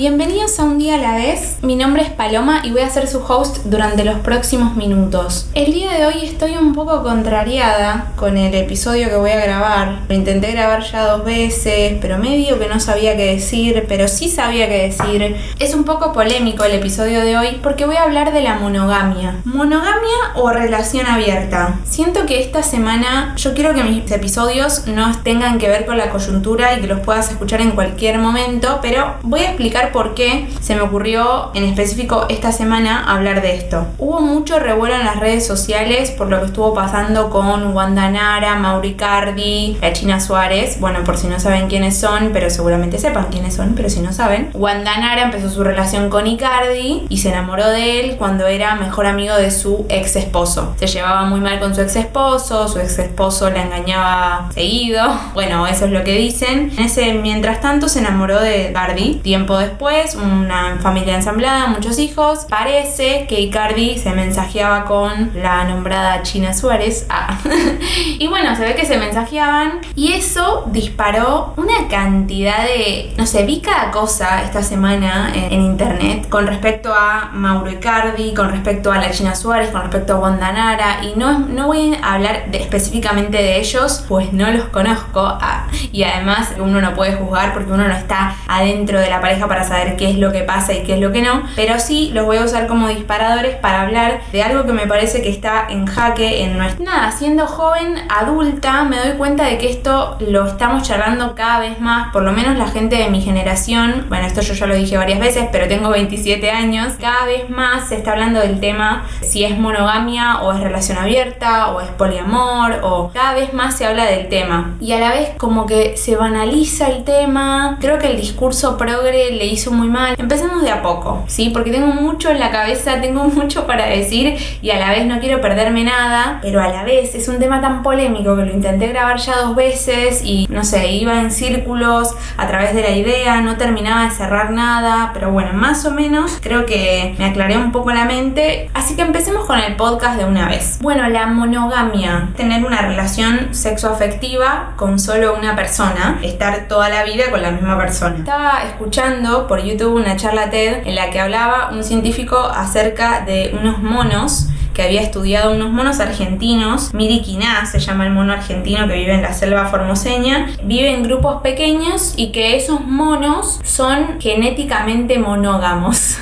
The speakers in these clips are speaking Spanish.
bienvenidos a Un Día a la Vez. Mi nombre es Paloma y voy a ser su host durante los próximos minutos. El día de hoy estoy un poco contrariada con el episodio que voy a grabar. Lo intenté grabar ya dos veces, pero medio que no sabía qué decir, pero sí sabía qué decir. Es un poco polémico el episodio de hoy porque voy a hablar de la monogamia. ¿Monogamia o relación abierta? Siento que esta semana yo quiero que mis episodios no tengan que ver con la coyuntura y que los puedas escuchar en cualquier momento, pero voy a explicar por qué se me ocurrió en específico esta semana hablar de esto. Hubo mucho revuelo en las redes sociales por lo que estuvo pasando con Wanda Nara, Mauricardi, la China Suárez. Bueno, por si no saben quiénes son, pero seguramente sepan quiénes son, pero si no saben. Wanda Nara empezó su relación con Icardi y se enamoró de él cuando era mejor amigo de su ex esposo. Se llevaba muy mal con su ex esposo, su ex esposo la engañaba seguido. Bueno, eso es lo que dicen. En ese mientras tanto se enamoró de Icardi. Tiempo después, una familia ensamblada, muchos hijos. Parece que Icardi se mensajeaba con la nombrada China Suárez. Ah. y bueno, se ve que se mensajeaban y eso disparó una cantidad de, no sé, vi cada cosa esta semana en, internet con respecto a Mauro Icardi, con respecto a la China Suárez, con respecto a Wanda Nara y no, no voy a hablar específicamente de ellos, pues no los conozco ah, y además uno no puede juzgar porque uno no está adentro de la pareja para saber qué es lo que pasa y qué es lo que no, pero sí los voy a usar como disparadores para hablar de algo que me parece que está en jaque en nuestra... Nada, siendo joven, adulta, me doy cuenta de que esto lo estamos charlando cada vez más, por lo menos la gente de mi generación, bueno, esto yo ya lo dije varias veces, pero tengo 27 años, cada vez más se está hablando del tema si es monogamia o es relación abierta o es poliamor o cada vez más se habla del tema. Y a la vez como que se banaliza el tema, creo que el discurso progre le hizo muy mal. Empecemos de a poco, ¿sí? Porque tengo mucho en la cabeza, tengo mucho para decir y a la vez no quiero perderme nada, pero a la vez es un tema tan polémico que lo intenté grabar ya dos veces y no sé, iba en círculos a través de la idea, no terminaba de cerrar nada, pero bueno, más o menos creo que me aclaré un poco la mente. Así que empecemos con el podcast de una vez. Bueno, la monogamia, tener una relación sexoafectiva con solo una persona, estar toda la vida con la misma persona. Estaba escuchando por YouTube una charla TED en la que hablaba un científico acerca de unos monos que había estudiado unos monos argentinos, Miriquiná se llama el mono argentino que vive en la selva formoseña, vive en grupos pequeños y que esos monos son genéticamente monógamos.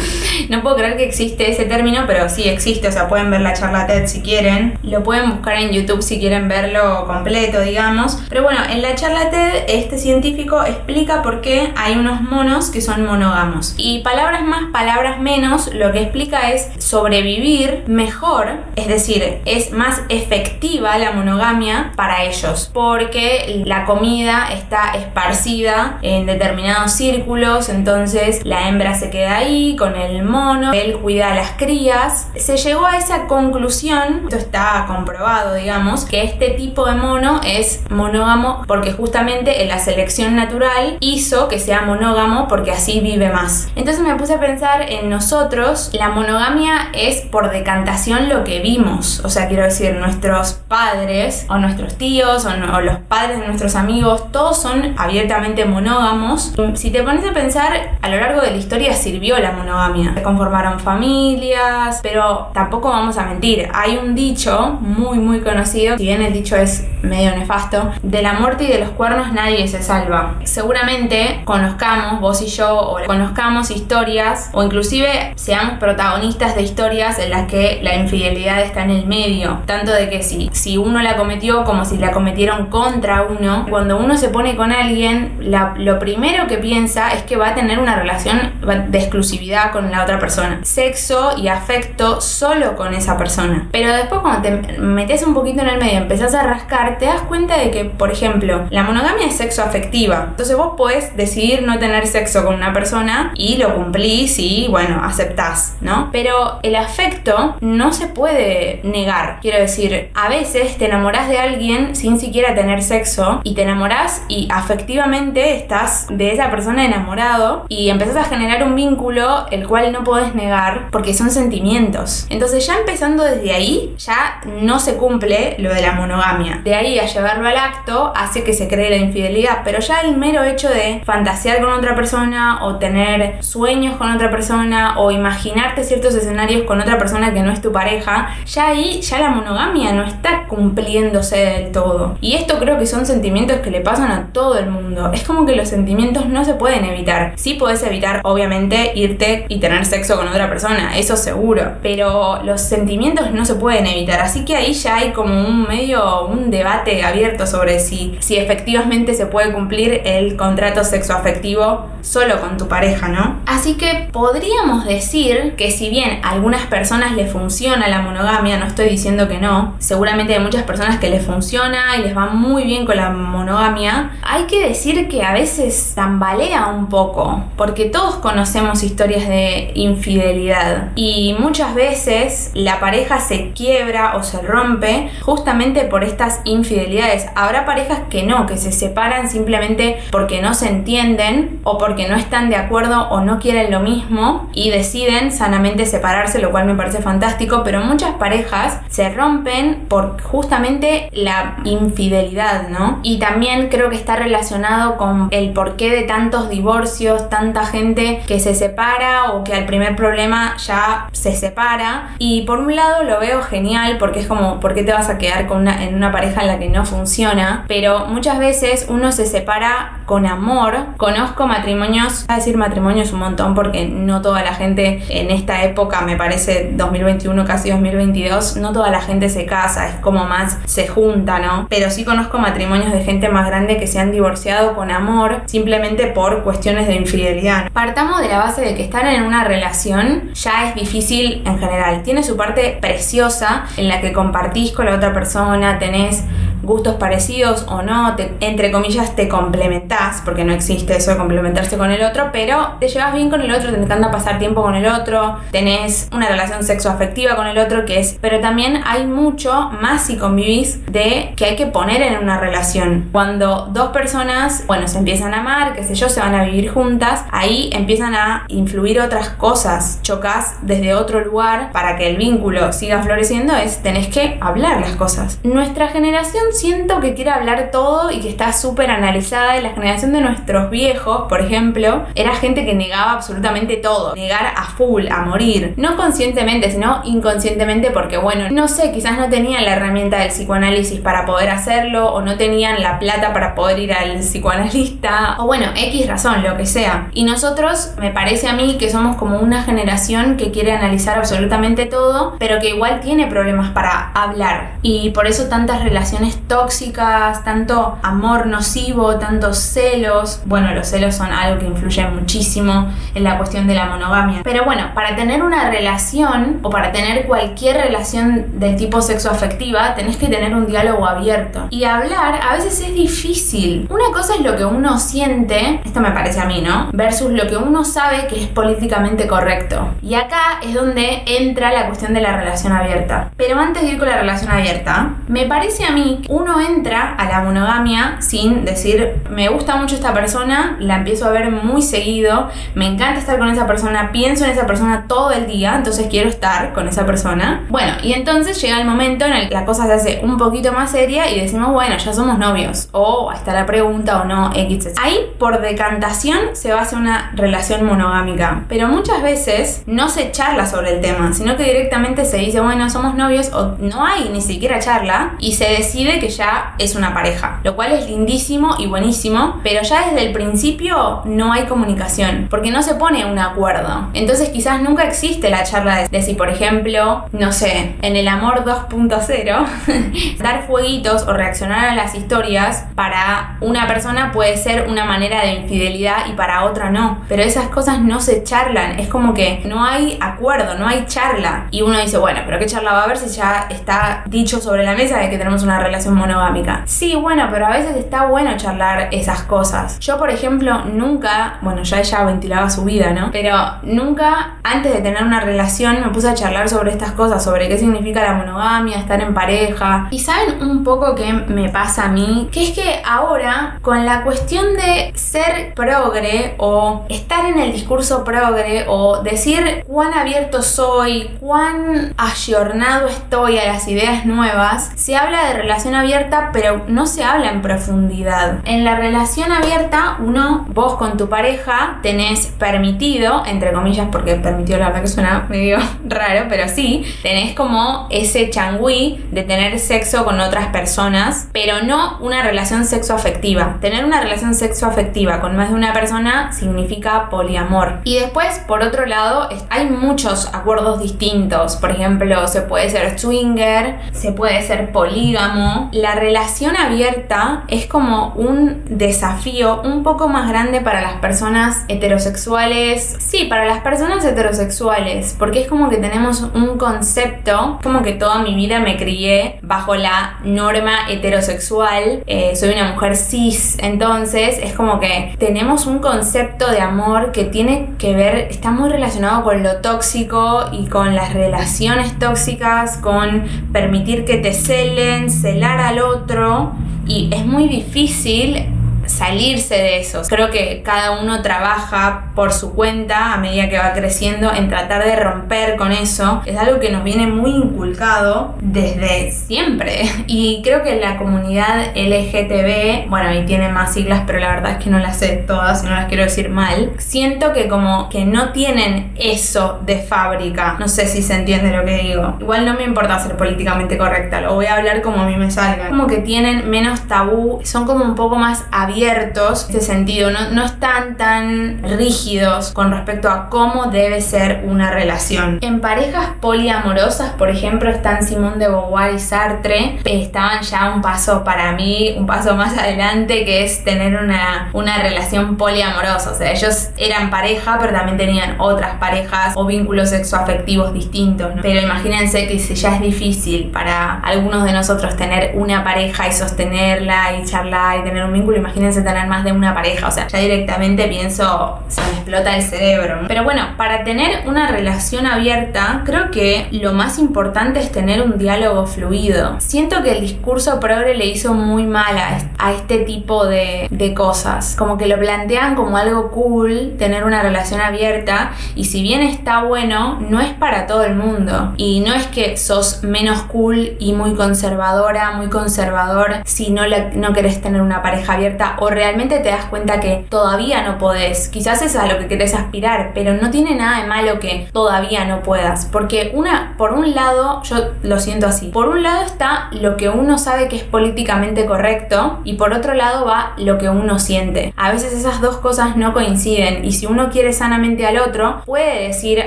no puedo creer que existe ese término, pero sí existe, o sea, pueden ver la charla TED si quieren, lo pueden buscar en YouTube si quieren verlo completo, digamos. Pero bueno, en la charla TED este científico explica por qué hay unos monos que son monógamos. Y palabras más, palabras menos, lo que explica es sobrevivir mejor, es decir, es más efectiva la monogamia para ellos, porque la comida está esparcida en determinados círculos, entonces la hembra se queda ahí con el mono, él cuida a las crías. Se llegó a esa conclusión, esto está comprobado, digamos, que este tipo de mono es monógamo porque justamente en la selección natural hizo que sea monógamo porque así vive más. Entonces me puse a pensar en nosotros, la monogamia es por decantación lo que vimos. O sea, quiero decir, nuestros padres o nuestros tíos o, los padres de nuestros amigos, todos son abiertamente monógamos. Si te pones a pensar, a lo largo de la historia sirvió la monogamia. Se conformaron familias, pero tampoco vamos a mentir. Hay un dicho muy, muy conocido, si bien el dicho es medio nefasto, de la muerte y de los cuernos nadie se salva. Seguramente conozcamos, vos y yo, o conozcamos historias, o inclusive seamos protagonistas de historias en las que la infidelidad está en el medio, tanto de que si, si uno la cometió como si la cometieron contra uno, cuando uno se pone con alguien, lo primero que piensa es que va a tener una relación de exclusividad con la otra persona, sexo y afecto solo con esa persona. Pero después cuando te metes un poquito en el medio, empezás a rascar, te das cuenta de que, por ejemplo, la monogamia es sexo afectiva. Entonces vos podés decidir no tener sexo con una persona y lo cumplís y, bueno, aceptás, ¿no? Pero el afecto no se puede negar. Quiero decir, a veces te enamoras de alguien sin siquiera tener sexo y te enamoras y afectivamente estás de esa persona enamorado y empezás a generar un vínculo el cual no podés negar porque son sentimientos. Entonces ya empezando desde ahí, ya no se cumple lo de la monogamia. De ahí a llevarlo al acto hace que se cree la infidelidad, pero ya el mero hecho de fantasear con otra persona o tener sueños con otra persona o imaginarte ciertos escenarios con otra persona que no es tu pareja, ya ahí ya la monogamia no está cumpliéndose del todo. Y esto creo que son sentimientos que le pasan a todo el mundo. Es como que los sentimientos no se pueden evitar. Sí puedes evitar, obviamente, irte y tener sexo con otra persona, eso seguro, pero los sentimientos no se pueden evitar. Así que ahí ya hay como un medio, un debate abierto sobre si, si efectivamente se puede cumplir el contrato sexoafectivo solo con tu pareja, ¿no? Así que podríamos decir que si bien a algunas personas les funciona la monogamia, no estoy diciendo que no, seguramente hay muchas personas que les funciona y les va muy bien con la monogamia, hay que decir que a veces tambalea un poco, porque todos conocemos historias de infidelidad y muchas veces la pareja se quiebra o se rompe justamente por estas infidelidades. Habrá parejas que no, que se separan simplemente porque no se entienden o porque no están de acuerdo o no quieren lo mismo y deciden sanamente separarse, lo cual me parece fantástico, pero muchas parejas se rompen por justamente la infidelidad, ¿no? Y también creo que está relacionado con el porqué de tantos divorcios, tanta gente que se separa o que al primer problema ya se separa. Y por un lado lo veo genial porque es como, ¿por qué te vas a quedar con una, en una pareja en la que no funciona? Pero muchas veces uno se separa con amor. Conozco matrimonios, a decir matrimonios un montón porque no toda la gente en esta época, me parece 2021, casi 2022, no toda la gente se casa, es como más se junta, ¿no? Pero sí conozco matrimonios de gente más grande que se han divorciado con amor simplemente por cuestiones de infidelidad. Partamos de la base de que estar en una relación ya es difícil en general. Tiene su parte preciosa en la que compartís con la otra persona, tenés gustos parecidos o no, entre comillas te complementás, porque no existe eso de complementarse con el otro, pero te llevas bien con el otro, te encanta pasar tiempo con el otro, tenés una relación sexoafectiva con el otro que es, pero también hay mucho más si convivís de que hay que poner en una relación. Cuando dos personas, bueno, se empiezan a amar, qué sé yo, se van a vivir juntas, ahí empiezan a influir otras cosas, chocas desde otro lugar para que el vínculo siga floreciendo, es tenés que hablar las cosas. Nuestra generación siento que quiere hablar todo y que está súper analizada. Y la generación de nuestros viejos, por ejemplo, era gente que negaba absolutamente todo. Negar a full, a morir. No conscientemente, sino inconscientemente porque, bueno, no sé, quizás no tenían la herramienta del psicoanálisis para poder hacerlo o no tenían la plata para poder ir al psicoanalista o bueno, X razón, lo que sea. Y nosotros, me parece a mí que somos como una generación que quiere analizar absolutamente todo, pero que igual tiene problemas para hablar. Y por eso tantas relaciones tóxicas, tanto amor nocivo, tantos celos. Bueno, los celos son algo que influye muchísimo en la cuestión de la monogamia. Pero bueno, para tener una relación o para tener cualquier relación del tipo sexoafectiva, tenés que tener un diálogo abierto. Y hablar a veces es difícil. Una cosa es lo que uno siente, esto me parece a mí, ¿no? Versus lo que uno sabe que es políticamente correcto. Y acá es donde entra la cuestión de la relación abierta. Pero antes de ir con la relación abierta, me parece a mí uno entra a la monogamia sin decir, me gusta mucho esta persona, la empiezo a ver muy seguido, me encanta estar con esa persona, pienso en esa persona todo el día, entonces quiero estar con esa persona. Bueno, y entonces llega el momento en el que la cosa se hace un poquito más seria y decimos, bueno, ya somos novios, o está la pregunta o no, X. Ahí, por decantación, se va a hacer una relación monogámica, pero muchas veces no se charla sobre el tema, sino que directamente se dice, bueno, somos novios, o no hay ni siquiera charla, y se decide que ya es una pareja, lo cual es lindísimo y buenísimo, pero ya desde el principio no hay comunicación, porque no se pone un acuerdo. Entonces quizás nunca existe la charla de, si, por ejemplo, no sé, en el amor 2.0, dar fueguitos o reaccionar a las historias para una persona puede ser una manera de infidelidad y para otra no, pero esas cosas no se charlan, es como que no hay acuerdo, no hay charla. Y uno dice, bueno, pero ¿qué charla va a haber si ya está dicho sobre la mesa de que tenemos una relación monogámica. Sí, bueno, pero a veces está bueno charlar esas cosas. Yo, por ejemplo, nunca, bueno, ya ella ventilaba su vida, ¿no? Pero nunca, antes de tener una relación, me puse a charlar sobre estas cosas, sobre qué significa la monogamia, estar en pareja. Y saben un poco qué me pasa a mí, que es que ahora, con la cuestión de ser progre o estar en el discurso progre o decir cuán abierto soy, cuán ayornado estoy a las ideas nuevas, se habla de abierta, pero no se habla en profundidad. En la relación abierta, uno, vos con tu pareja, tenés permitido, entre comillas, porque permitido la verdad que suena medio raro, pero sí, tenés como ese changüí de tener sexo con otras personas, pero no una relación sexoafectiva. Tener una relación sexoafectiva con más de una persona significa poliamor. Y después, por otro lado, hay muchos acuerdos distintos. Por ejemplo, se puede ser swinger, se puede ser polígamo. La relación abierta es como un desafío un poco más grande para las personas heterosexuales. Sí, para las personas heterosexuales, porque es como que tenemos un concepto, como que toda mi vida me crié bajo la norma heterosexual. Eh, soy una mujer cis, entonces es como que tenemos un concepto de amor que tiene que ver, está muy relacionado con lo tóxico y con las relaciones tóxicas, con permitir que te celen, celar al otro. Y es muy difícil salirse de eso. Creo que cada uno trabaja por su cuenta a medida que va creciendo en tratar de romper con eso. Es algo que nos viene muy inculcado desde siempre. Y creo que la comunidad LGTB, bueno, ahí tiene más siglas, pero la verdad es que no las sé todas y no las quiero decir mal. Siento que como que no tienen eso de fábrica. No sé si se entiende lo que digo. Igual no me importa ser políticamente correcta, lo voy a hablar como a mí me salga. Como que tienen menos tabú, son como un poco más abiertos abiertos en este sentido, no, no están tan rígidos con respecto a cómo debe ser una relación. En parejas poliamorosas, por ejemplo, están Simón de Beauvoir y Sartre, estaban ya un paso para mí, un paso más adelante, que es tener una, una relación poliamorosa. O sea, ellos eran pareja, pero también tenían otras parejas o vínculos sexoafectivos distintos. Pero imagínense que si ya es difícil para algunos de nosotros tener una pareja y sostenerla y charlar y tener un vínculo, imagínense tener más de una pareja, o sea, ya directamente pienso, se me explota el cerebro. Pero bueno, para tener una relación abierta, creo que lo más importante es tener un diálogo fluido. Siento que el discurso progre le hizo muy mal a, este tipo de, de cosas, como que lo plantean como algo cool, tener una relación abierta, y si bien está bueno, no es para todo el mundo. Y no es que sos menos cool y muy conservadora, muy conservador si no, no querés tener una pareja abierta o realmente te das cuenta que todavía no podés. Quizás es a lo que querés aspirar, pero no tiene nada de malo que todavía no puedas. Porque una, por un lado, yo lo siento así. Por un lado está lo que uno sabe que es políticamente correcto y por otro lado va lo que uno siente. A veces esas dos cosas no coinciden y si uno quiere sanamente al otro, puede decir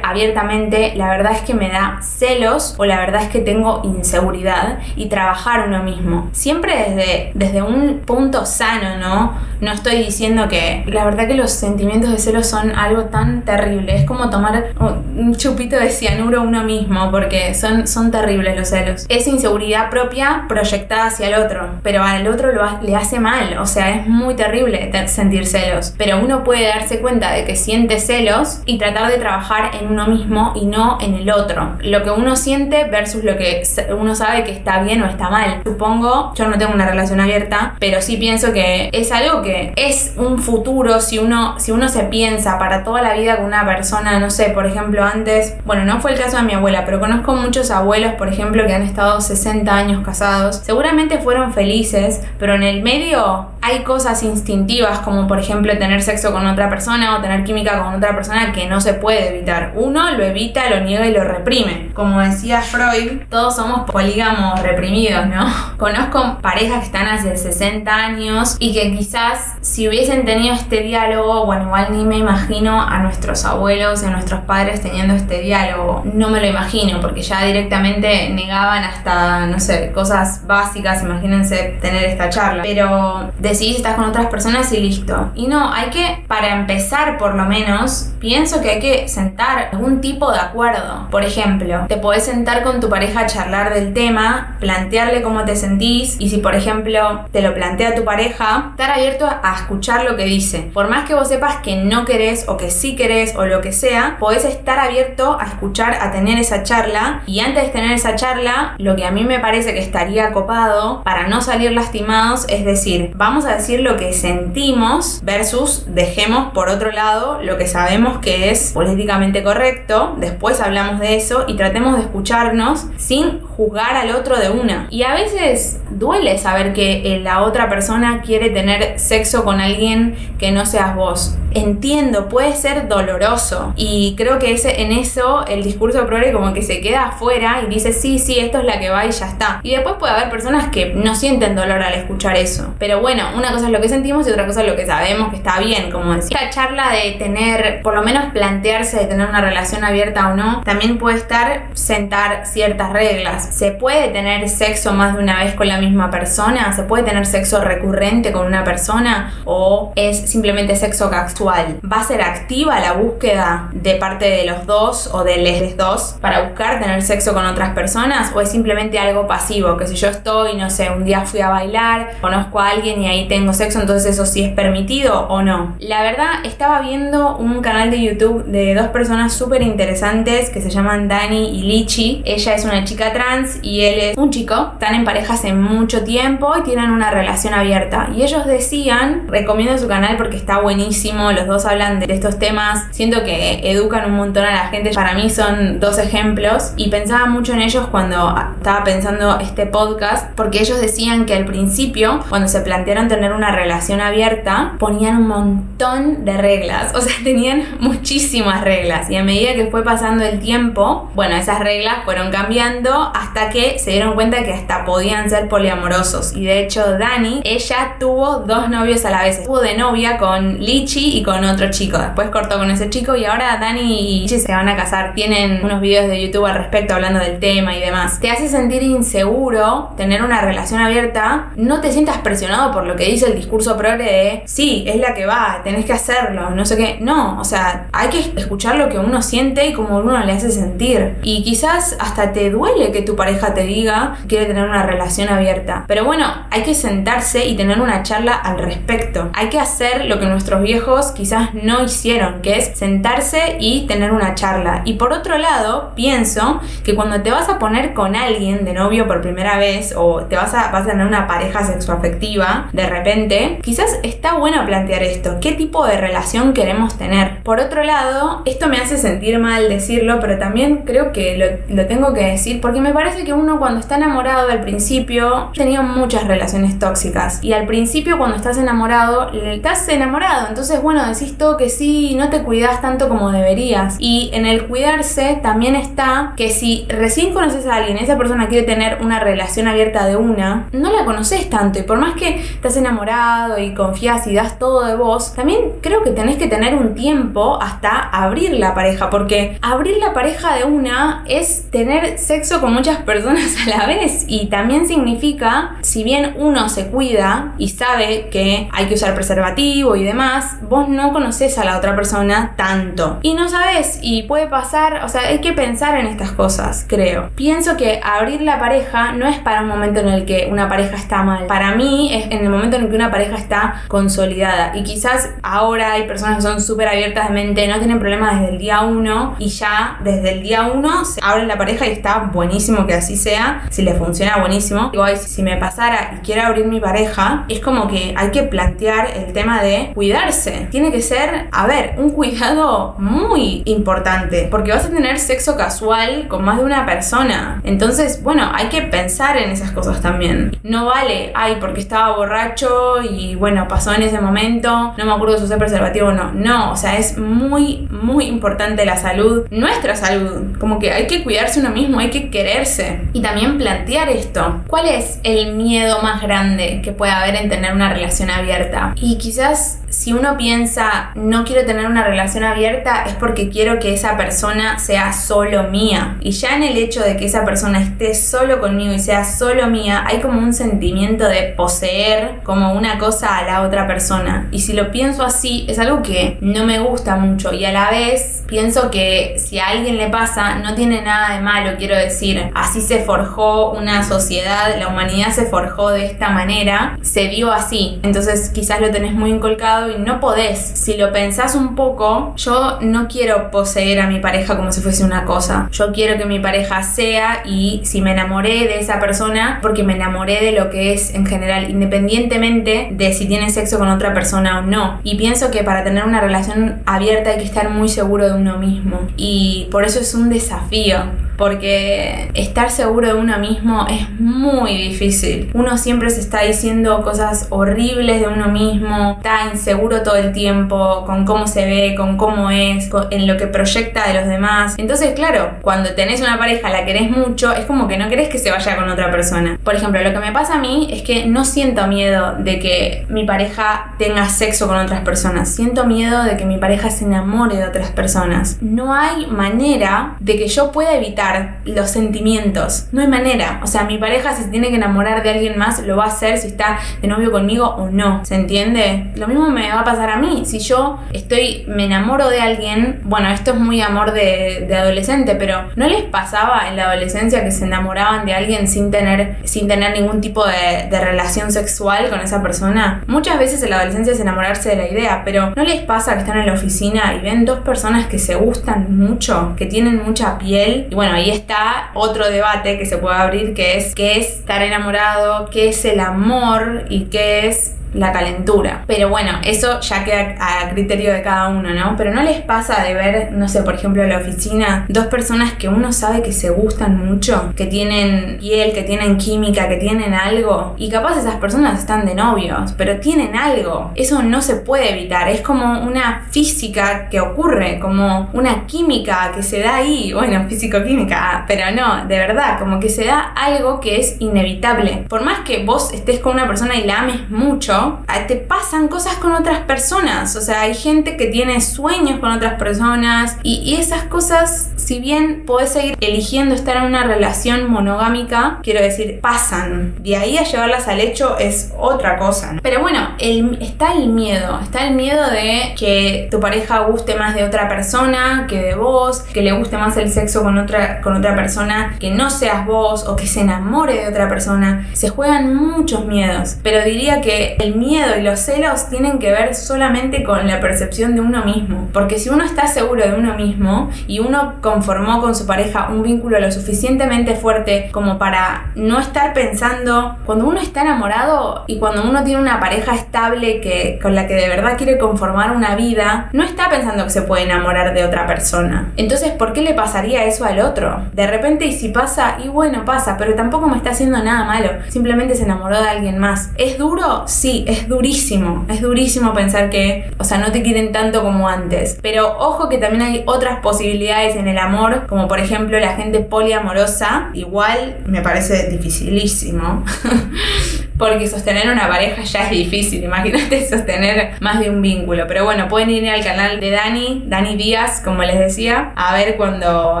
abiertamente, la verdad es que me da celos o la verdad es que tengo inseguridad y trabajar uno mismo. Siempre desde, desde un punto sano, ¿no? ¿No? estoy diciendo que la verdad que los sentimientos de celos son algo tan terrible. Es como tomar un chupito de cianuro uno mismo, porque son, son terribles los celos. Es inseguridad propia proyectada hacia el otro, pero al otro le hace mal. O sea, es muy terrible sentir celos. Pero uno puede darse cuenta de que siente celos y tratar de trabajar en uno mismo y no en el otro. Lo que uno siente versus lo que uno sabe que está bien o está mal. Supongo, yo no tengo una relación abierta, pero sí pienso que es algo que es un futuro si uno, si uno se piensa para toda la vida con una persona, no sé, por ejemplo, antes, bueno, no fue el caso de mi abuela, pero conozco muchos abuelos, por ejemplo, que han estado 60 años casados. Seguramente fueron felices, pero en el medio hay cosas instintivas como por ejemplo tener sexo con otra persona o tener química con otra persona que no se puede evitar. Uno lo evita, lo niega y lo reprime. Como decía Freud, todos somos polígamos reprimidos, ¿no? Conozco parejas que están hace 60 años y que quizás si hubiesen tenido este diálogo, bueno, igual ni me imagino a nuestros abuelos y a nuestros padres teniendo este diálogo. No me lo imagino porque ya directamente negaban hasta, no sé, cosas básicas, imagínense tener esta charla. Pero decidís estás con otras personas y listo. Y no, hay que, para empezar por lo menos, pienso que hay que sentar algún tipo de acuerdo. Por ejemplo, te podés sentar con tu pareja a charlar del tema, plantearle cómo te sentís y si por ejemplo te lo plantea tu pareja, estar abierto a escuchar lo que dice. Por más que vos sepas que no querés o que sí querés o lo que sea, podés estar abierto a escuchar, a tener esa charla y antes de tener esa charla, lo que a mí me parece que estaría copado para no salir lastimados es decir, vamos a decir lo que sentimos versus dejemos por otro lado lo que sabemos que es políticamente correcto, después hablamos de eso y tratemos de escucharnos sin juzgar al otro de una. Y a veces duele saber que eh, la otra persona quiere tener sexo con alguien que no seas vos. Entiendo, puede ser doloroso. Y creo que ese, en eso el discurso progre como que se queda afuera y dice, sí, sí, esto es la que va y ya está. Y después puede haber personas que no sienten dolor al escuchar eso. Pero bueno, una cosa es lo que sentimos y otra cosa es lo que sabemos que está bien, como decía. La charla de tener, por lo menos plantearse de tener una relación abierta o no, también puede estar sentar ciertas reglas. Se puede tener sexo más de una vez con la misma persona, se puede tener sexo recurrente con una persona o es simplemente sexo casual. Va a ser activa la búsqueda de parte de los dos o de les dos para buscar tener sexo con otras personas o es simplemente algo pasivo, que si yo estoy, no sé, un día fui a bailar, conozco a alguien y ahí tengo sexo, entonces eso sí es permitido o no. La verdad, estaba viendo un canal de YouTube de dos personas súper interesantes que se llaman Dani y Lichi. Ella es una chica trans y él es un chico. Están en pareja hace mucho tiempo y tienen una relación abierta. Y ellos decían, recomiendo su canal porque está buenísimo, los dos hablan de estos temas, siento que educan un montón a la gente. Para mí son dos ejemplos y pensaba mucho en ellos cuando estaba pensando este podcast porque ellos decían que al principio, cuando se plantearon tener una relación abierta, ponían un montón de reglas, o sea, tenían muchísimas reglas. Y a medida que fue pasando el tiempo, bueno, esas reglas fueron cambiando hasta que se dieron cuenta que hasta podían ser poliamorosos. Y de hecho Dani, ella tuvo dos novios a la vez, estuvo de novia con Lichi y con otro chico, después cortó con ese chico y ahora Dani y Lichi se van a casar, tienen unos videos de YouTube al respecto hablando del tema y demás. Te hace sentir inseguro tener una relación abierta, no te sientas presionado por lo que dice el discurso progre de sí, es la que va, tenés que hacerlo, no sé qué. No, o sea, hay que escuchar lo que uno siente y cómo uno le hace sentir. Y quizás hasta te duele que tu pareja te diga que quiere tener una relación abierta. Pero bueno, hay que sentarse y tener una charla al respecto. Hay que hacer lo que nuestros viejos quizás no hicieron, que es sentarse y tener una charla. Y por otro lado, pienso que cuando te vas a poner con alguien de novio por primera vez o te vas a, vas a tener una pareja sexoafectiva de repente, quizás está bueno plantear esto. ¿Qué tipo de relación queremos tener? Por otro lado, esto me hace sentir mal decirlo, pero también creo que lo, tengo que decir porque me parece que uno cuando está enamorado al principio tenía muchas relaciones tóxicas y al principio cuando estás enamorado estás enamorado entonces bueno decís todo que sí no te cuidas tanto como deberías y en el cuidarse también está que si recién conoces a alguien esa persona quiere tener una relación abierta de una no la conoces tanto y por más que estás enamorado y confías y das todo de vos también creo que tenés que tener un tiempo hasta abrir la pareja porque abrir la pareja de una es tener sexo con muchas personas a la vez y también significa si bien uno se cuida y sabe que hay que usar preservativo y demás, vos no conoces a la otra persona tanto. Y no sabes, y puede pasar, o sea, hay que pensar en estas cosas, creo. Pienso que abrir la pareja no es para un momento en el que una pareja está mal. Para mí es en el momento en el que una pareja está consolidada. Y quizás ahora hay personas que son súper abiertas de mente, no tienen problemas desde el día uno y ya desde el día uno se abren la pareja y está buenísimo que así sea. Si le funciona, buenísimo. Digo, si me pasara y quiero abrir mi pareja, es como que hay que plantear el tema de cuidarse. Tiene que ser, a ver, un cuidado muy importante, porque vas a tener sexo casual con más de una persona. Entonces, bueno, hay que pensar en esas cosas también. No vale, ay, porque estaba borracho y bueno, pasó en ese momento, no me acuerdo si usé preservativo o no. No, o sea, es muy, muy importante la salud, nuestra salud. Como que hay que cuidarse uno mismo, hay que quererse. Y también plantear esto. ¿Cuál es el miedo más grande que puede haber en tener una relación abierta? Y quizás si uno piensa no quiero tener una relación abierta es porque quiero que esa persona sea solo mía. Y ya en el hecho de que esa persona esté solo conmigo y sea solo mía, hay como un sentimiento de poseer como una cosa a la otra persona. Y si lo pienso así, es algo que no me gusta mucho. Y a la vez pienso que si a alguien le pasa, no tiene nada de malo, quiero decir. Así se forjó una sociedad, la humanidad se forjó de esta manera, se vio así. Entonces quizás lo tenés muy inculcado enamorado y no podés. Si lo pensás un poco, yo no quiero poseer a mi pareja como si fuese una cosa. Yo quiero que mi pareja sea y si me enamoré de esa persona, porque me enamoré de lo que es en general, independientemente de si tiene sexo con otra persona o no. Y pienso que para tener una relación abierta hay que estar muy seguro de uno mismo. Y por eso es un desafío porque estar seguro de uno mismo es muy difícil. Uno siempre se está diciendo cosas horribles de uno mismo, está inseguro todo el tiempo con cómo se ve, con cómo es, en lo que proyecta de los demás. Entonces, claro, cuando tenés una pareja, la querés mucho, es como que no querés que se vaya con otra persona. Por ejemplo, lo que me pasa a mí es que no siento miedo de que mi pareja tenga sexo con otras personas. Siento miedo de que mi pareja se enamore de otras personas. No hay manera de que yo pueda evitar los sentimientos. No hay manera. O sea, mi pareja si se tiene que enamorar de alguien más, lo va a hacer si está de novio conmigo o no. ¿Se entiende? Lo mismo me va a pasar a mí. Si yo estoy, me enamoro de alguien, bueno, esto es muy amor de, adolescente, pero ¿no les pasaba en la adolescencia que se enamoraban de alguien sin tener, sin tener ningún tipo de, de relación sexual con esa persona? Muchas veces en la adolescencia es enamorarse de la idea, pero ¿no les pasa que están en la oficina y ven dos personas que se gustan mucho, que tienen mucha piel? Y bueno, ahí está otro debate que se puede abrir, que es qué es estar enamorado, qué es el amor y qué es la calentura. Pero bueno, eso ya queda a criterio de cada uno, ¿no? Pero no les pasa de ver, no sé, por ejemplo, en la oficina, dos personas que uno sabe que se gustan mucho, que tienen piel, que tienen química, que tienen algo, y capaz esas personas están de novios, pero tienen algo. Eso no se puede evitar, es como una física que ocurre, como una química que se da ahí, bueno, físico-química, pero no, de verdad, como que se da algo que es inevitable. Por más que vos estés con una persona y la ames mucho, te pasan cosas con otras personas. O sea, hay gente que tiene sueños con otras personas y, esas cosas, si bien podés seguir eligiendo estar en una relación monogámica, quiero decir, pasan. De ahí a llevarlas al hecho es otra cosa. Pero bueno, está el miedo. Está el miedo de que tu pareja guste más de otra persona que de vos, que le guste más el sexo con otra, con otra persona que no seas vos o que se enamore de otra persona. Se juegan muchos miedos. Pero diría que el miedo y los celos tienen que ver solamente con la percepción de uno mismo. Porque si uno está seguro de uno mismo y uno conformó con su pareja un vínculo lo suficientemente fuerte como para no estar pensando, cuando uno está enamorado y cuando uno tiene una pareja estable que, con la que de verdad quiere conformar una vida, no está pensando que se puede enamorar de otra persona. Entonces, ¿por qué le pasaría eso al otro? De repente, y si pasa, y bueno, pasa, pero tampoco me está haciendo nada malo. Simplemente se enamoró de alguien más. ¿Es duro? Sí, es durísimo, es durísimo pensar que, o sea, no te quieren tanto como antes. Pero ojo que también hay otras posibilidades en el amor, como por ejemplo la gente poliamorosa, igual me parece dificilísimo. porque sostener una pareja ya es difícil, imagínate sostener más de un vínculo. Pero bueno, pueden ir al canal de Dani, Dani Díaz, como les decía, a ver cuando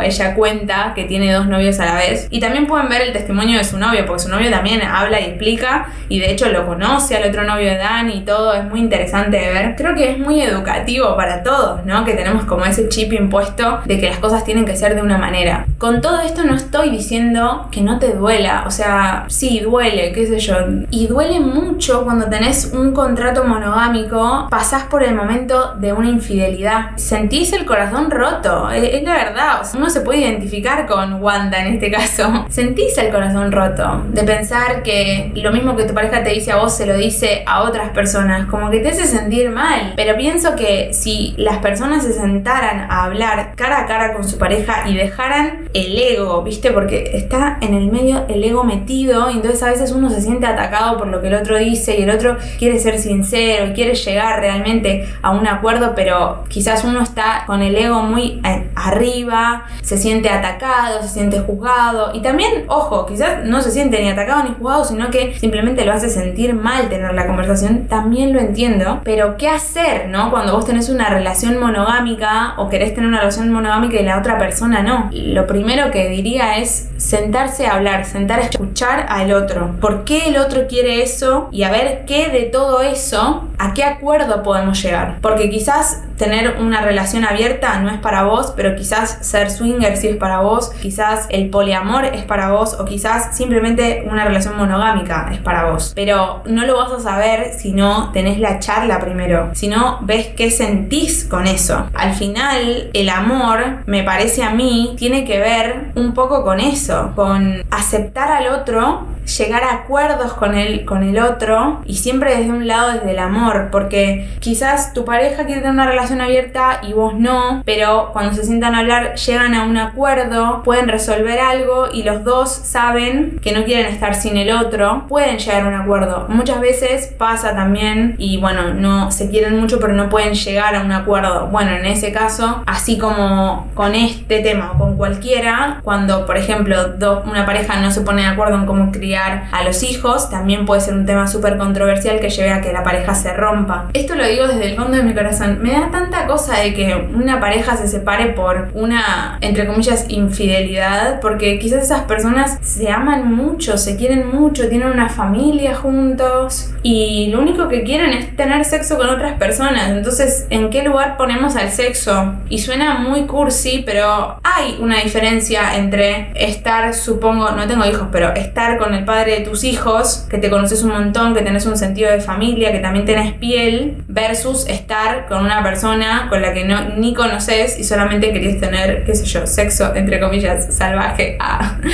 ella cuenta que tiene dos novios a la vez. Y también pueden ver el testimonio de su novio, porque su novio también habla y explica, y de hecho lo conoce al otro novio de Dani y todo, es muy interesante de ver. Creo que es muy educativo para todos, ¿no? Que tenemos como ese chip impuesto de que las cosas tienen que ser de una manera. Con todo esto no estoy diciendo que no te duela, o sea, sí, duele, qué sé yo, y duele mucho cuando tenés un contrato monogámico, pasás por el momento de una infidelidad. Sentís el corazón roto, es, la verdad. uno se puede identificar con Wanda en este caso. Sentís el corazón roto de pensar que lo mismo que tu pareja te dice a vos se lo dice a otras personas, como que te hace sentir mal. Pero pienso que si las personas se sentaran a hablar cara a cara con su pareja y dejaran el ego, ¿viste? Porque está en el medio el ego metido y entonces a veces uno se siente atacado por lo que el otro dice y el otro quiere ser sincero y quiere llegar realmente a un acuerdo, pero quizás uno está con el ego muy eh, arriba, se siente atacado, se siente juzgado y también, ojo, quizás no se siente ni atacado ni juzgado, sino que simplemente lo hace sentir mal tener la conversación, también lo entiendo, pero ¿qué hacer, no? Cuando vos tenés una relación monogámica o querés tener una relación monogámica y la otra persona no. Lo primero que diría es sentarse a hablar, sentar a escuchar al otro. ¿Por qué el otro quiere eso y a ver qué de todo eso, a qué acuerdo podemos llegar. Porque quizás tener una relación abierta no es para vos, pero quizás ser swinger sí es para vos, quizás el poliamor es para vos o quizás simplemente una relación monogámica es para vos. Pero no lo vas a saber si no tenés la charla primero, si no ves qué sentís con eso. Al final, el amor, me parece a mí, tiene que ver un poco con eso, con aceptar al otro llegar a acuerdos con el, con el otro y siempre desde un lado desde el amor, porque quizás tu pareja quiere tener una relación abierta y vos no, pero cuando se sientan a hablar llegan a un acuerdo, pueden resolver algo y los dos saben que no quieren estar sin el otro, pueden llegar a un acuerdo. Muchas veces pasa también y bueno, no se quieren mucho pero no pueden llegar a un acuerdo. Bueno, en ese caso, así como con este tema o con cualquiera, cuando por ejemplo una pareja no se pone de acuerdo en cómo criar a los hijos, también puede ser un tema súper controversial que lleve a que la pareja se rompa. Esto lo digo desde el fondo de mi corazón. Me da tanta cosa de que una pareja se separe por una, entre comillas, infidelidad, porque quizás esas personas se aman mucho, se quieren mucho, tienen una familia juntos y lo único que quieren es tener sexo con otras personas. Entonces, ¿en qué lugar ponemos al sexo? Y suena muy cursi, pero hay una diferencia entre estar, supongo, no tengo hijos, pero estar con el padre de tus hijos, que te conoces un montón, que tenés un sentido de familia, que también tenés piel, versus estar con una persona con la que no, ni conoces y solamente querías tener, qué sé yo, sexo, entre comillas, salvaje. Ah.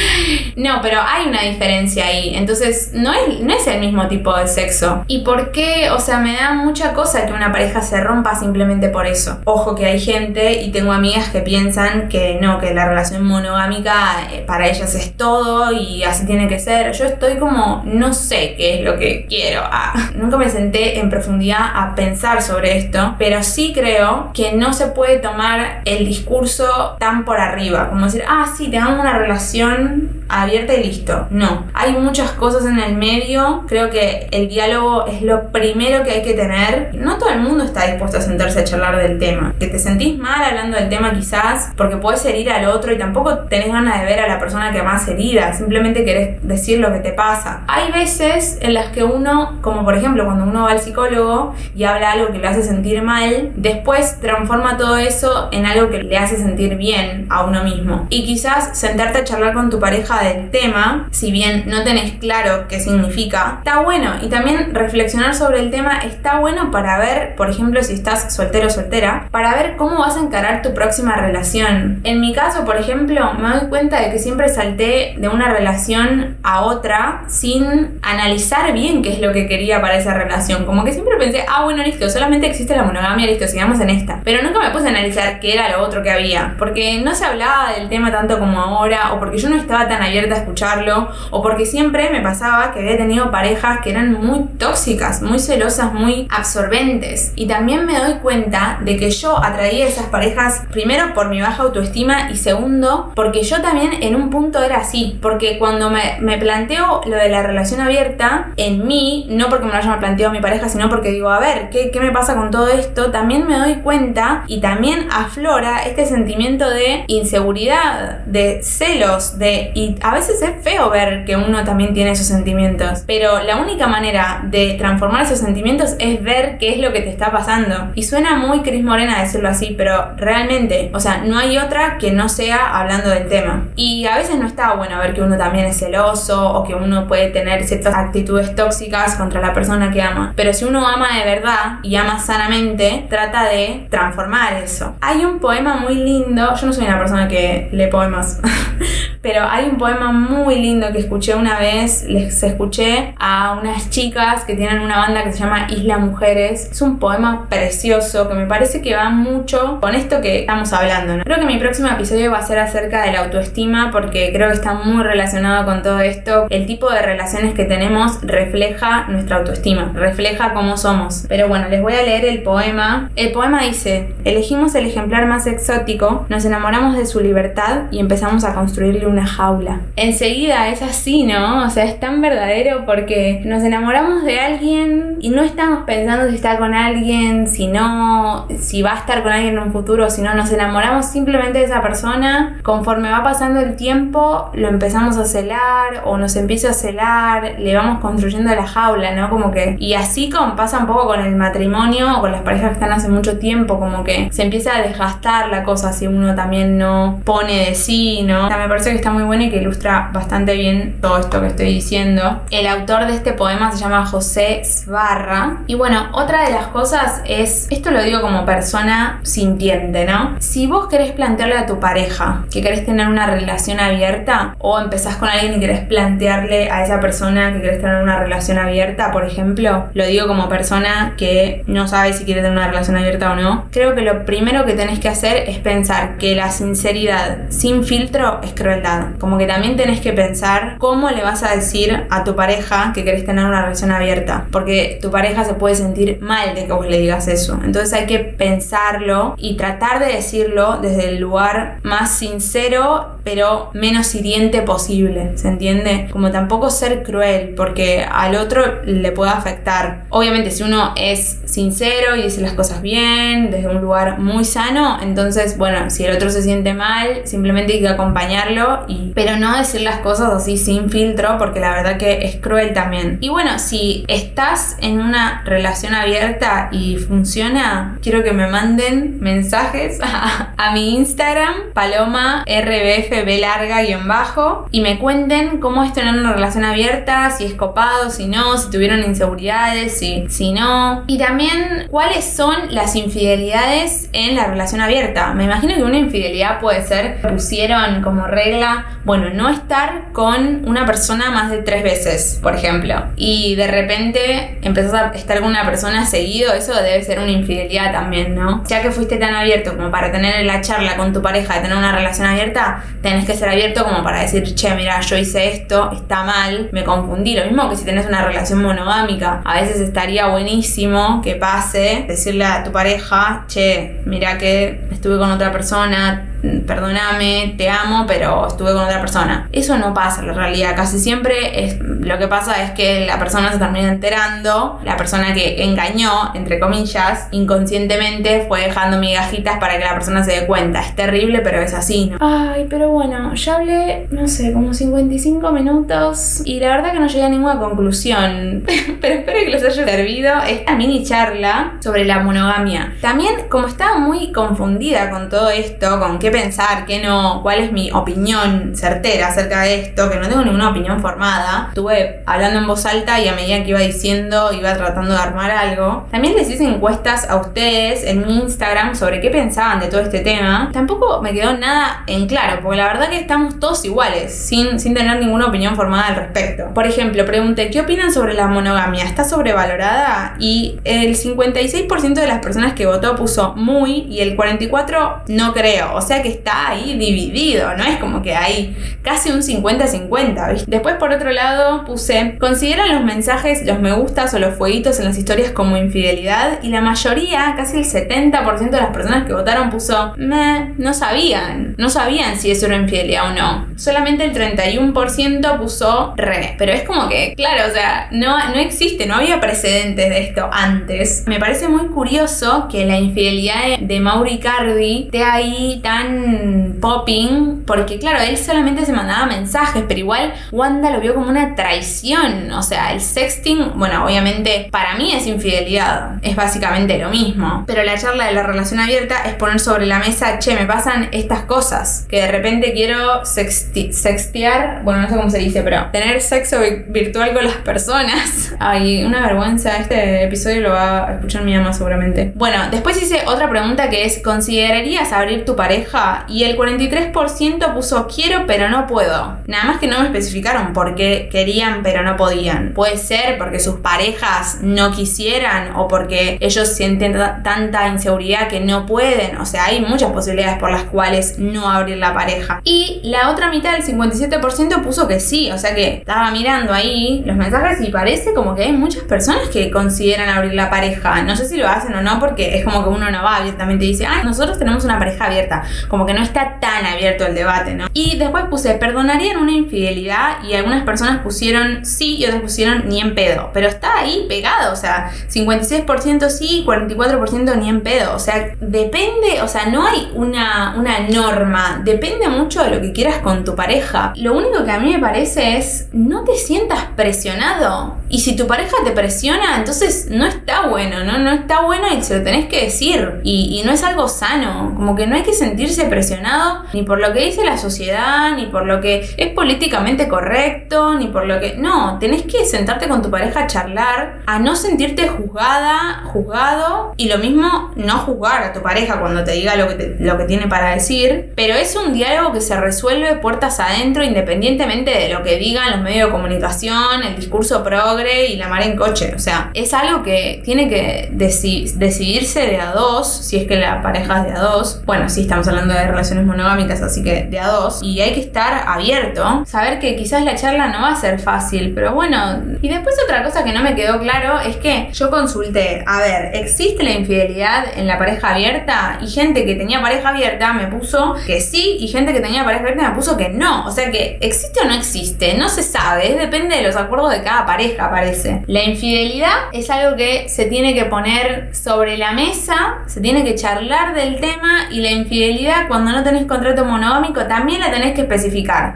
No, pero hay una diferencia ahí. Entonces, no es, no es el mismo tipo de sexo. ¿Y por qué? O sea, me da mucha cosa que una pareja se rompa simplemente por eso. Ojo que hay gente y tengo amigas que piensan que no, que la relación monogámica eh, para ellas es todo y así tiene que ser yo estoy como, no sé qué es lo que quiero. Ah, nunca me senté en profundidad a pensar sobre esto, pero sí creo que no se puede tomar el discurso tan por arriba, como decir, ah, sí, tengamos una relación abierta y listo. No, hay muchas cosas en el medio, creo que el diálogo es lo primero que hay que tener. No todo el mundo está dispuesto a sentarse a charlar del tema. Que te sentís mal hablando del tema quizás porque puedes herir al otro y tampoco tenés ganas de ver a la persona que más herida, simplemente querés decir lo que te pasa. Hay veces en las que uno, como por ejemplo cuando uno va al psicólogo y habla algo que le hace sentir mal, después transforma todo eso en algo que le hace sentir bien a uno mismo. Y quizás sentarte a charlar con tu pareja del tema, si bien no tenés claro qué significa, está bueno. Y también reflexionar sobre el tema está bueno para ver, por ejemplo, si estás soltero o soltera, para ver cómo vas a encarar tu próxima relación. En mi caso, por ejemplo, me doy cuenta de que siempre salté de una relación a otra sin analizar bien qué es lo que quería para esa relación. Como que siempre pensé, ah, bueno, listo, solamente existe la monogamia, listo, sigamos en esta. Pero nunca me puse a analizar qué era lo otro que había, porque no se hablaba del tema tanto como ahora, o porque yo no estaba tan abierta a escucharlo, o porque siempre me pasaba que había tenido parejas que eran muy tóxicas, muy celosas, muy absorbentes. Y también me doy cuenta de que yo atraía a esas parejas, primero por mi baja autoestima y segundo, porque yo también en un punto era así, porque cuando me, me planteo lo de la relación abierta, en mí, no porque me lo haya planteado mi pareja, sino porque digo, a ver, ¿qué, ¿qué me pasa con todo esto? También me doy cuenta y también aflora este sentimiento de inseguridad, de celos, de... a veces es feo ver que uno también tiene esos sentimientos, pero la única manera de transformar esos sentimientos es ver qué es lo que te está pasando. Y suena muy Cris Morena decirlo así, pero realmente, o sea, no hay otra que no sea hablando del tema. Y a veces no está bueno ver que uno también es celoso o que uno puede tener ciertas actitudes tóxicas contra la persona que ama. Pero si uno ama de verdad y ama sanamente, trata de transformar eso. Hay un poema muy lindo, yo no soy una persona que lee poemas, pero hay un poema muy lindo que escuché una vez, les escuché a unas chicas que tienen una banda que se llama Isla Mujeres. Es un poema precioso que me parece que va mucho con esto que estamos hablando. Creo que mi próximo episodio va a ser acerca de la autoestima porque creo que está muy relacionado con todo esto. El tipo de relaciones que tenemos refleja nuestra autoestima, refleja cómo somos. Pero bueno, les voy a leer el poema. El poema dice, elegimos el ejemplar más exótico, nos enamoramos de su libertad y empezamos a construirle un una jaula. Enseguida es así, ¿no? O sea, es tan verdadero porque nos enamoramos de alguien y no estamos pensando si está con alguien, si no, si va a estar con alguien en un futuro, si no, nos enamoramos simplemente de esa persona. Conforme va pasando el tiempo, lo empezamos a celar o nos empieza a celar, le vamos construyendo la jaula, ¿no? Como que, y así como pasa un poco con el matrimonio o con las parejas que están hace mucho tiempo, como que se empieza a desgastar la cosa si uno también no pone de sí, ¿no? O sea, me parece que está muy bueno y que ilustra bastante bien todo esto que estoy diciendo. El autor de este poema se llama José Svarra. Y bueno, otra de las cosas es, esto lo digo como persona sintiente, ¿no? Si vos querés plantearle a tu pareja que querés tener una relación abierta o empezás con alguien y querés plantearle a esa persona que querés tener una relación abierta, por ejemplo, lo digo como persona que no sabe si quiere tener una relación abierta o no, creo que lo primero que tenés que hacer es pensar que la sinceridad sin filtro es crueldad. Como que también tenés que pensar cómo le vas a decir a tu pareja que querés tener una relación abierta, porque tu pareja se puede sentir mal de que vos le digas eso. Entonces hay que pensarlo y tratar de decirlo desde el lugar más sincero, pero menos hiriente posible, ¿se entiende? Como tampoco ser cruel, porque al otro le puede afectar. Obviamente si uno es sincero y dice las cosas bien, desde un lugar muy sano, entonces, bueno, si el otro se siente mal, simplemente hay que acompañarlo, y, pero no decir las cosas así sin filtro, porque la verdad que es cruel también. Y bueno, si estás en una relación abierta y funciona, quiero que me manden mensajes a, mi Instagram, paloma rbfb larga guion bajo, y me cuenten cómo es tener una relación abierta, si es copado, si no, si tuvieron inseguridades, si, si no. Y también cuáles son las infidelidades en la relación abierta. Me imagino que una infidelidad puede ser, pusieron como regla, bueno, no estar con una persona más de tres veces, por ejemplo. Y de repente empezás a estar con una persona seguido, eso debe ser una infidelidad también, ¿no? Ya que fuiste tan abierto como para tener la charla con tu pareja de tener una relación abierta, tenés que ser abierto como para decir, che, mira, yo hice esto, está mal, me confundí. Lo mismo que si tenés una relación monogámica, a veces estaría buenísimo que pase, decirle a tu pareja, che, mira que estuve con otra persona, perdóname, te amo, pero estuve con otra persona. Eso no pasa en la realidad. Casi siempre es, lo que pasa es que la persona se termina enterando, la persona que engañó, entre comillas, inconscientemente fue dejando migajitas para que la persona se dé cuenta. Es terrible, pero es así, ¿no? Ay, pero bueno, ya hablé, no sé, como 55 minutos y la verdad que no llegué a ninguna conclusión. pero espero que les haya servido esta mini charla sobre la monogamia. También, como estaba muy confundida con todo esto, con qué pensar, qué no, cuál es mi opinión certera acerca de esto, que no tengo ninguna opinión formada. Estuve hablando en voz alta y a medida que iba diciendo, iba tratando de armar algo. También les hice encuestas a ustedes en mi Instagram sobre qué pensaban de todo este tema. Tampoco me quedó nada en claro, porque la verdad que estamos todos iguales, sin, sin tener ninguna opinión formada al respecto. Por ejemplo, pregunté, ¿qué opinan sobre la monogamia? ¿Está sobrevalorada? Y el 56% de las personas que votó puso muy y el 44% no creo. O sea, que está ahí dividido, no es como que hay casi un 50-50. Después, por otro lado, puse, consideran los mensajes, los me gustas o los fueguitos en las historias como infidelidad y la mayoría, casi el 70% de las personas que votaron puso, me, no sabían, no sabían si eso era infidelidad o no. Solamente el 31% puso re, pero es como que, claro, o sea, no, no existe, no había precedentes de esto antes. Me parece muy curioso que la infidelidad de Mauri Cardi esté ahí tan popping, porque claro, él solamente se mandaba mensajes, pero igual Wanda lo vio como una traición. O sea, el sexting, bueno, obviamente para mí es infidelidad, es básicamente lo mismo. Pero la charla de la relación abierta es poner sobre la mesa, che, me pasan estas cosas, que de repente quiero sextear, bueno, no sé cómo se dice, pero tener sexo virtual con las personas. Ay, una vergüenza, este episodio lo va a escuchar mi mamá seguramente. Bueno, después hice otra pregunta que es, ¿considerarías abrir tu pareja y el 43% puso quiero pero no puedo. Nada más que no me especificaron por qué querían pero no podían. Puede ser porque sus parejas no quisieran o porque ellos sienten tanta inseguridad que no pueden. O sea, hay muchas posibilidades por las cuales no abrir la pareja. Y la otra mitad, el 57%, puso que sí. O sea que estaba mirando ahí los mensajes y parece como que hay muchas personas que consideran abrir la pareja. No sé si lo hacen o no porque es como que uno no va abiertamente y dice, ah, nosotros tenemos una pareja abierta como que no está tan abierto el debate, ¿no? Y después puse, perdonarían una infidelidad y algunas personas pusieron sí y otras pusieron ni en pedo, pero está ahí pegado, o sea, 56% sí, 44% ni en pedo, o sea, depende, o sea, no hay una, una norma, depende mucho de lo que quieras con tu pareja. Lo único que a mí me parece es, no te sientas presionado. Y si tu pareja te presiona, entonces no está bueno, ¿no? No está bueno y se lo tenés que decir. Y, y no es algo sano, como que no hay que sentirse presionado ni por lo que dice la sociedad, ni por lo que es políticamente correcto, ni por lo que... No, tenés que sentarte con tu pareja a charlar, a no sentirte juzgada, juzgado, y lo mismo no juzgar a tu pareja cuando te diga lo que, lo que tiene para decir, pero es un diálogo que se resuelve puertas adentro independientemente de lo que digan los medios de comunicación, el discurso progre y la mar en coche. O sea, es algo que tiene que decidirse de a dos, si es que la pareja es de a dos. Bueno, sí, estamos hablando de relaciones monogámicas, así que de a dos. Y hay que estar abierto, saber que quizás la charla no va a ser fácil, pero bueno. Y después otra cosa que no me quedó claro es que yo consulté, a ver, ¿existe la infidelidad en la pareja abierta? Y gente que tenía pareja abierta me puso que sí, y gente que tenía pareja abierta me puso que no. O sea que, ¿existe o no existe? No se sabe, depende de los acuerdos de cada pareja, parece. La infidelidad es algo que se tiene que poner sobre la mesa, se tiene que charlar del tema y la infidelidad cuando no tenés contrato monogámico también la tenés que especificar.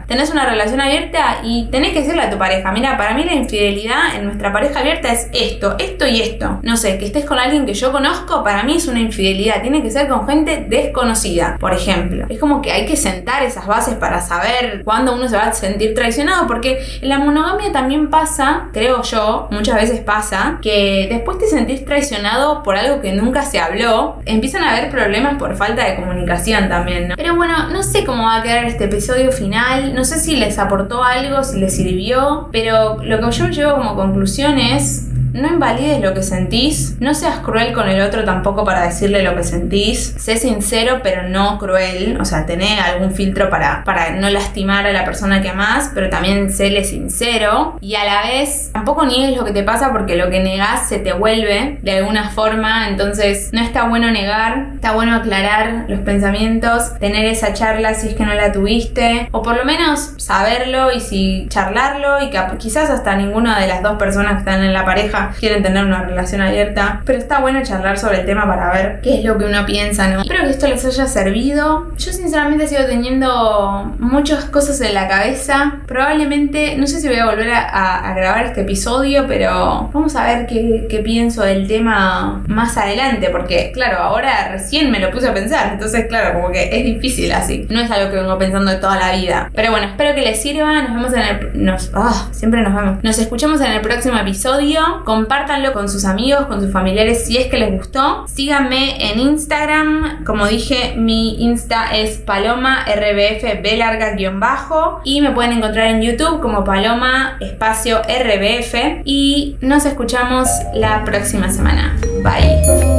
Tenés una relación abierta y tenés que decirle a tu pareja, mira, para mí la infidelidad en nuestra pareja abierta es esto, esto y esto. No sé, que estés con alguien que yo conozco, para mí es una infidelidad, tiene que ser con gente desconocida, por ejemplo. Es como que hay que sentar esas bases para saber cuándo uno se va a sentir traicionado, porque en la monogamia también pasa, creo yo, muchas veces pasa, que después te sentís traicionado por algo que nunca se habló, empiezan a haber problemas por falta de comunicación también. Pero bueno, no sé cómo va a quedar este episodio final, no sé si les aportó algo, si les sirvió, pero lo que yo llevo como conclusión es no invalides lo que sentís, no seas cruel con el otro tampoco para decirle lo que sentís, sé sincero pero no cruel, o sea, tené algún filtro para, para no lastimar a la persona que amás, pero también séle sincero. Y a la vez tampoco niegues lo que te pasa porque lo que negás se te vuelve de alguna forma, entonces no está bueno negar, está bueno aclarar los pensamientos, tener esa charla si es que no la tuviste, o por lo menos saberlo y si charlarlo y que quizás hasta ninguna de las dos personas que están en la pareja quieren tener una relación abierta, pero está bueno charlar sobre el tema para ver qué es lo que uno piensa, ¿no? Espero que esto les haya servido. Yo sinceramente sigo teniendo muchas cosas en la cabeza. Probablemente, no sé si voy a volver a, grabar este episodio, pero vamos a ver qué, pienso del tema más adelante, porque claro, ahora recién me lo puse a pensar, entonces claro, como que es difícil así. No es algo que vengo pensando de toda la vida. Pero bueno, espero que les sirva. Nos vemos en el... Nos, ah, siempre nos vemos. Nos escuchamos en el próximo episodio compártanlo con sus amigos, con sus familiares si es que les gustó. Síganme en Instagram, como dije, mi Insta es paloma rbf b larga guion bajo y me pueden encontrar en YouTube como paloma espacio rbf y nos escuchamos la próxima semana. Bye.